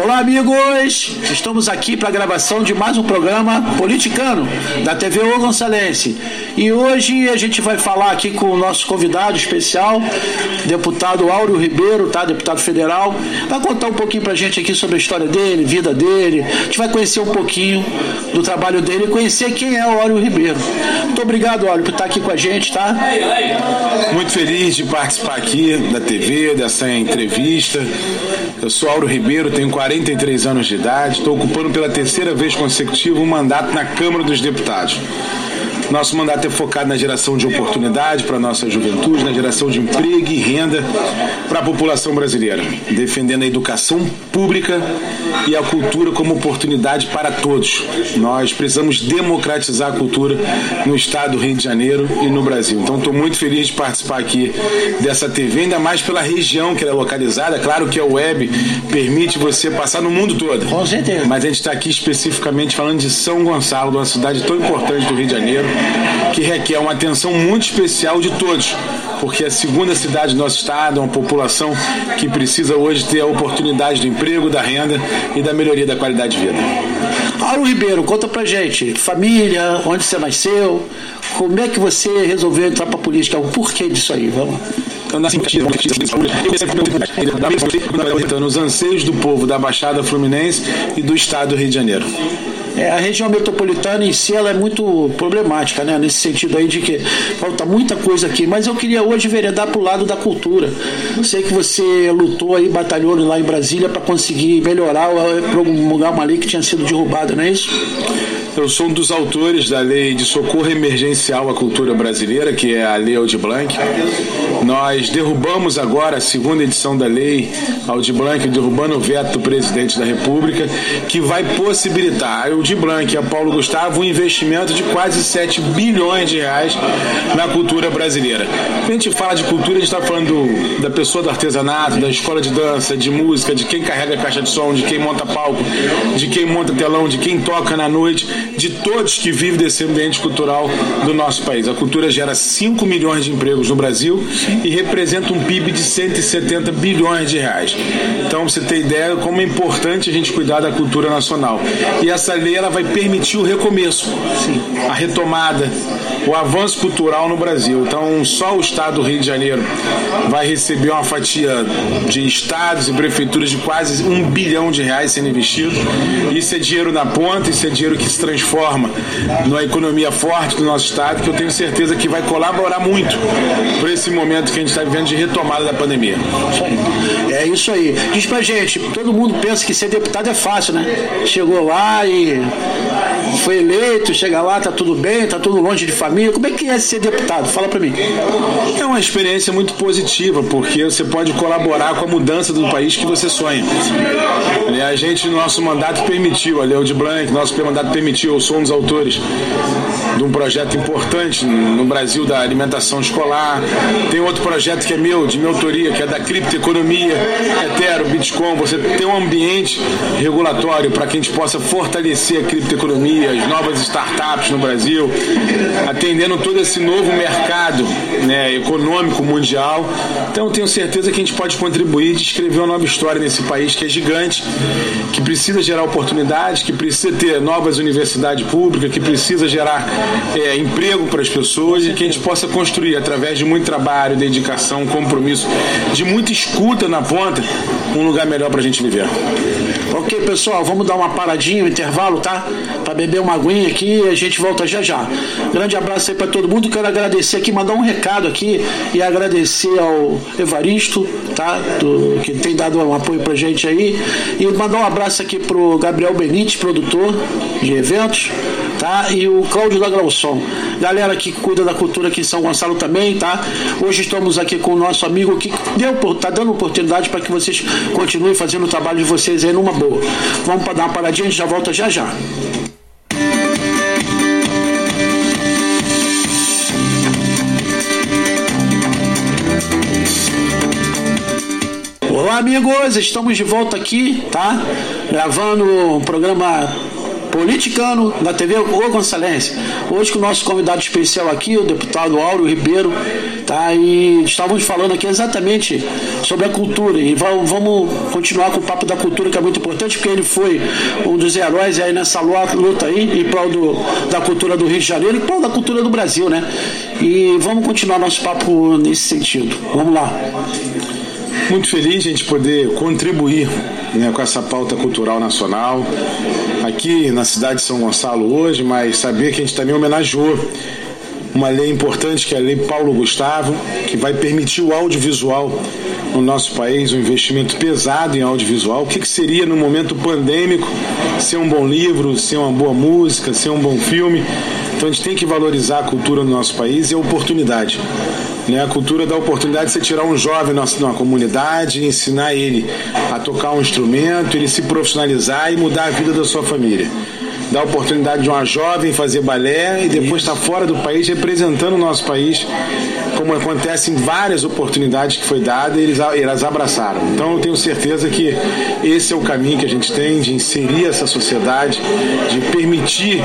Olá, amigos! Estamos aqui para a gravação de mais um programa politicano da TV O Gonçalense. E hoje a gente vai falar aqui com o nosso convidado especial, deputado Áureo Ribeiro, tá? Deputado federal. Vai contar um pouquinho para a gente aqui sobre a história dele, vida dele. A gente vai conhecer um pouquinho do trabalho dele e conhecer quem é o Áureo Ribeiro. Muito obrigado, Áureo, por estar aqui com a gente, tá? Muito feliz de participar aqui da TV, dessa entrevista. Eu sou Auro Ribeiro, tenho 43 anos de idade, estou ocupando pela terceira vez consecutiva um mandato na Câmara dos Deputados. Nosso mandato é focado na geração de oportunidade para a nossa juventude, na geração de emprego e renda para a população brasileira, defendendo a educação pública e a cultura como oportunidade para todos. Nós precisamos democratizar a cultura no estado do Rio de Janeiro e no Brasil. Então estou muito feliz de participar aqui dessa TV, ainda mais pela região que ela é localizada. Claro que a web permite você passar no mundo todo. Com certeza. Mas a gente está aqui especificamente falando de São Gonçalo, uma cidade tão importante do Rio de Janeiro que requer uma atenção muito especial de todos, porque é a segunda cidade do nosso estado, é uma população que precisa hoje ter a oportunidade do emprego, da renda e da melhoria da qualidade de vida. Auro Ribeiro, conta pra gente, família, onde você nasceu, como é que você resolveu entrar pra política, o porquê disso aí, vamos então, simpatia, nos anseios do povo da Baixada Fluminense e do Estado do Rio de Janeiro. É, a região metropolitana em si ela é muito problemática, né? Nesse sentido aí de que falta muita coisa aqui. Mas eu queria hoje veredar para o lado da cultura. Sei que você lutou aí, batalhou lá em Brasília para conseguir melhorar, promulgar uma lei que tinha sido derrubada, não é isso? Eu sou um dos autores da Lei de Socorro Emergencial à Cultura Brasileira, que é a Lei Aldir Blanc. Nós derrubamos agora a segunda edição da Lei Aldir Blanc, derrubando o veto do presidente da República, que vai possibilitar a Aldir Blanc e a Paulo Gustavo um investimento de quase 7 bilhões de reais na cultura brasileira. Quando a gente fala de cultura, a gente está falando da pessoa do artesanato, da escola de dança, de música, de quem carrega a caixa de som, de quem monta palco, de quem monta telão, de quem toca na noite de todos que vivem desse ambiente cultural do nosso país. A cultura gera 5 milhões de empregos no Brasil e representa um PIB de 170 bilhões de reais. Então, você tem ideia como é importante a gente cuidar da cultura nacional. E essa lei ela vai permitir o recomeço, a retomada, o avanço cultural no Brasil. Então, só o estado do Rio de Janeiro vai receber uma fatia de estados e prefeituras de quase um bilhão de reais sendo investido. Isso é dinheiro na ponta, isso é dinheiro que se transforma numa economia forte do nosso estado, que eu tenho certeza que vai colaborar muito para esse momento que a gente está vivendo de retomada da pandemia. Isso aí. É isso aí. Diz pra gente, todo mundo pensa que ser deputado é fácil, né? Chegou lá e foi eleito, chega lá, tá tudo bem, tá tudo longe de família. Como é que é ser deputado? Fala para mim. É uma experiência muito positiva, porque você pode colaborar com a mudança do país que você sonha. E a gente, no nosso mandato, permitiu, a Leo de Blanc, nosso mandato permitiu, eu sou um dos autores de um projeto importante no Brasil da alimentação escolar. Tem outro projeto que é meu, de minha autoria, que é da criptoeconomia, Ethereum, Bitcoin. Você tem um ambiente regulatório para que a gente possa fortalecer a criptoeconomia, as novas startups no Brasil, atendendo todo esse novo mercado né, econômico mundial. Então tenho certeza que a gente pode contribuir de escrever uma nova história nesse país que é gigante, que precisa gerar oportunidades, que precisa ter novas universidades públicas, que precisa gerar é, emprego para as pessoas e que a gente possa construir, através de muito trabalho, dedicação, compromisso, de muita escuta na ponta, um lugar melhor para a gente viver. Ok, pessoal, vamos dar uma paradinha, um intervalo, tá? Para beber uma aguinha aqui e a gente volta já já. Grande abraço aí para todo mundo. Quero agradecer aqui, mandar um recado aqui e agradecer ao Evaristo, tá? Do, que tem dado um apoio pra gente aí. E mandar um abraço aqui pro Gabriel Benite, produtor de eventos tá? E o Cláudio da Grauson. Galera que cuida da cultura aqui em São Gonçalo também, tá? Hoje estamos aqui com o nosso amigo que deu, tá dando oportunidade para que vocês continuem fazendo o trabalho de vocês aí numa boa. Vamos para dar uma paradinha, a gente já volta já já. Olá, amigos, estamos de volta aqui, tá? Gravando um programa Politicano, da TV O Gonçalense. Hoje com o nosso convidado especial aqui, o deputado Áureo Ribeiro, tá? E estávamos falando aqui exatamente sobre a cultura. E vamos continuar com o papo da cultura, que é muito importante, porque ele foi um dos heróis aí nessa luta aí, em prol do, da cultura do Rio de Janeiro e prol da cultura do Brasil, né? E vamos continuar nosso papo nesse sentido. Vamos lá. Muito feliz gente poder contribuir né, com essa pauta cultural nacional aqui na cidade de São Gonçalo hoje, mas saber que a gente também homenageou uma lei importante que é a Lei Paulo Gustavo, que vai permitir o audiovisual no nosso país, um investimento pesado em audiovisual. O que, que seria no momento pandêmico ser um bom livro, ser uma boa música, ser um bom filme? Então a gente tem que valorizar a cultura no nosso país e a oportunidade. Né? A cultura dá a oportunidade de você tirar um jovem na, na comunidade, ensinar ele tocar um instrumento, ele se profissionalizar e mudar a vida da sua família. Dá a oportunidade de uma jovem fazer balé e depois estar tá fora do país representando o nosso país, como acontece em várias oportunidades que foi dada eles, eles abraçaram. Então eu tenho certeza que esse é o caminho que a gente tem de inserir essa sociedade, de permitir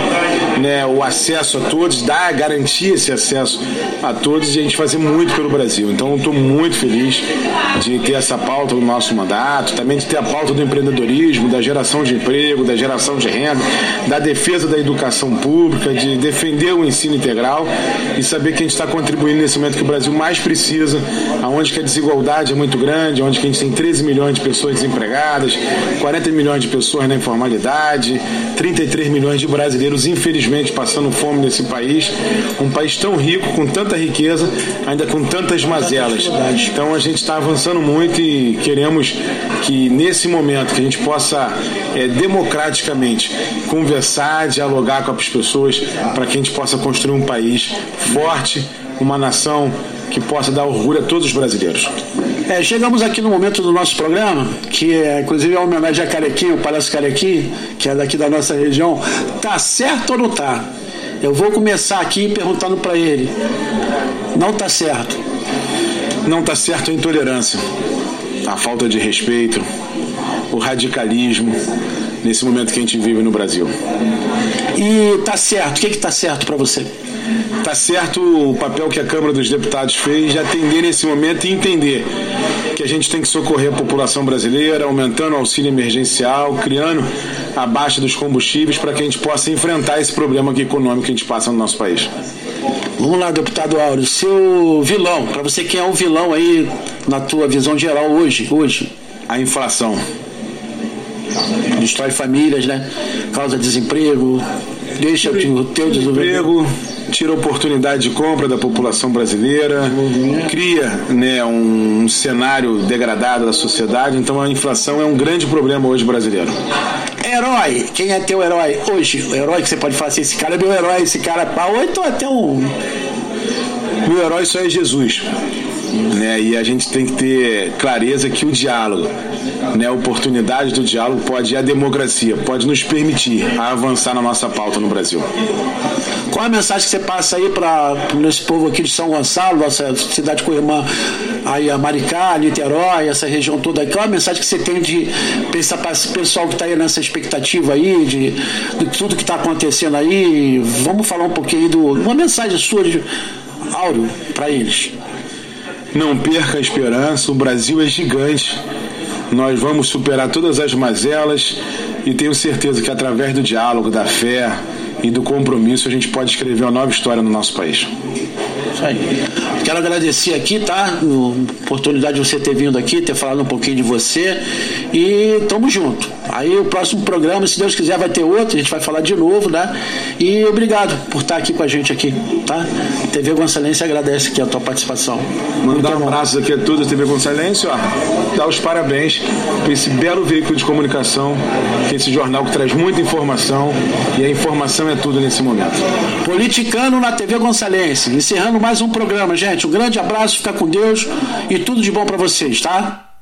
né, o acesso a todos, dar, garantir esse acesso a todos e a gente fazer muito pelo Brasil. Então estou muito feliz de ter essa pauta no nosso mandato, também de ter a pauta do empreendedorismo, da geração de emprego, da geração de renda, da defesa da educação pública, de defender o ensino integral e saber que a gente está contribuindo nesse momento que o Brasil mais precisa, aonde que a desigualdade é muito grande, onde que a gente tem 13 milhões de pessoas desempregadas, 40 milhões de pessoas na informalidade, 33 milhões de brasileiros infelizmente passando fome nesse país, um país tão rico, com tanta riqueza, ainda com tantas mazelas. Então a gente está avançando muito e queremos que nesse momento que a gente possa é, democraticamente conversar, dialogar com as pessoas para que a gente possa construir um país forte, uma nação que possa dar orgulho a todos os brasileiros. É, chegamos aqui no momento do nosso programa, que é inclusive é uma homenagem a Carequinho, o Palácio Carequinho, que é daqui da nossa região. Tá certo ou não tá? Eu vou começar aqui perguntando para ele. Não tá certo. Não tá certo a intolerância, a falta de respeito, o radicalismo, nesse momento que a gente vive no Brasil. E tá certo, o que que tá certo para você? Tá certo o papel que a Câmara dos Deputados fez de atender nesse momento e entender que a gente tem que socorrer a população brasileira, aumentando o auxílio emergencial, criando a baixa dos combustíveis para que a gente possa enfrentar esse problema econômico que a gente passa no nosso país. Vamos lá, deputado Áureo, seu vilão, para você quem é o vilão aí na tua visão geral hoje, hoje? A inflação destrói famílias, né? Causa desemprego, deixa o teu desemprego, tira oportunidade de compra da população brasileira, cria né, um, um, cenário degradado da sociedade. Então a inflação é um grande problema hoje brasileiro. Herói, quem é teu herói hoje? O herói que você pode falar assim, esse cara é meu herói, esse cara é pau, ou então até um. Meu herói só é Jesus. Né? E a gente tem que ter clareza que o diálogo, né, a oportunidade do diálogo pode, a democracia, pode nos permitir avançar na nossa pauta no Brasil. Qual a mensagem que você passa aí para esse povo aqui de São Gonçalo, nossa cidade com irmã aí a Maricá, Niterói, essa região toda aí? Qual a mensagem que você tem de pensar para esse pessoal que está aí nessa expectativa aí, de, de tudo que está acontecendo aí? Vamos falar um pouquinho do. Uma mensagem sua de Áureo para eles. Não perca a esperança, o Brasil é gigante. Nós vamos superar todas as mazelas e tenho certeza que através do diálogo, da fé e do compromisso a gente pode escrever uma nova história no nosso país. Isso aí. Quero agradecer aqui, tá? A oportunidade de você ter vindo aqui, ter falado um pouquinho de você. E tamo junto. Aí o próximo programa, se Deus quiser, vai ter outro, a gente vai falar de novo, né? E obrigado por estar aqui com a gente aqui, tá? TV Gonçalense agradece aqui a tua participação. Mandar um abraço aqui a todos da TV Gonçalense, ó. Dar os parabéns por esse belo veículo de comunicação, que é esse jornal que traz muita informação e a informação é tudo nesse momento. Politicano na TV Gonçalense, encerrando mais um programa, gente. Um grande abraço, fica com Deus e tudo de bom para vocês, tá?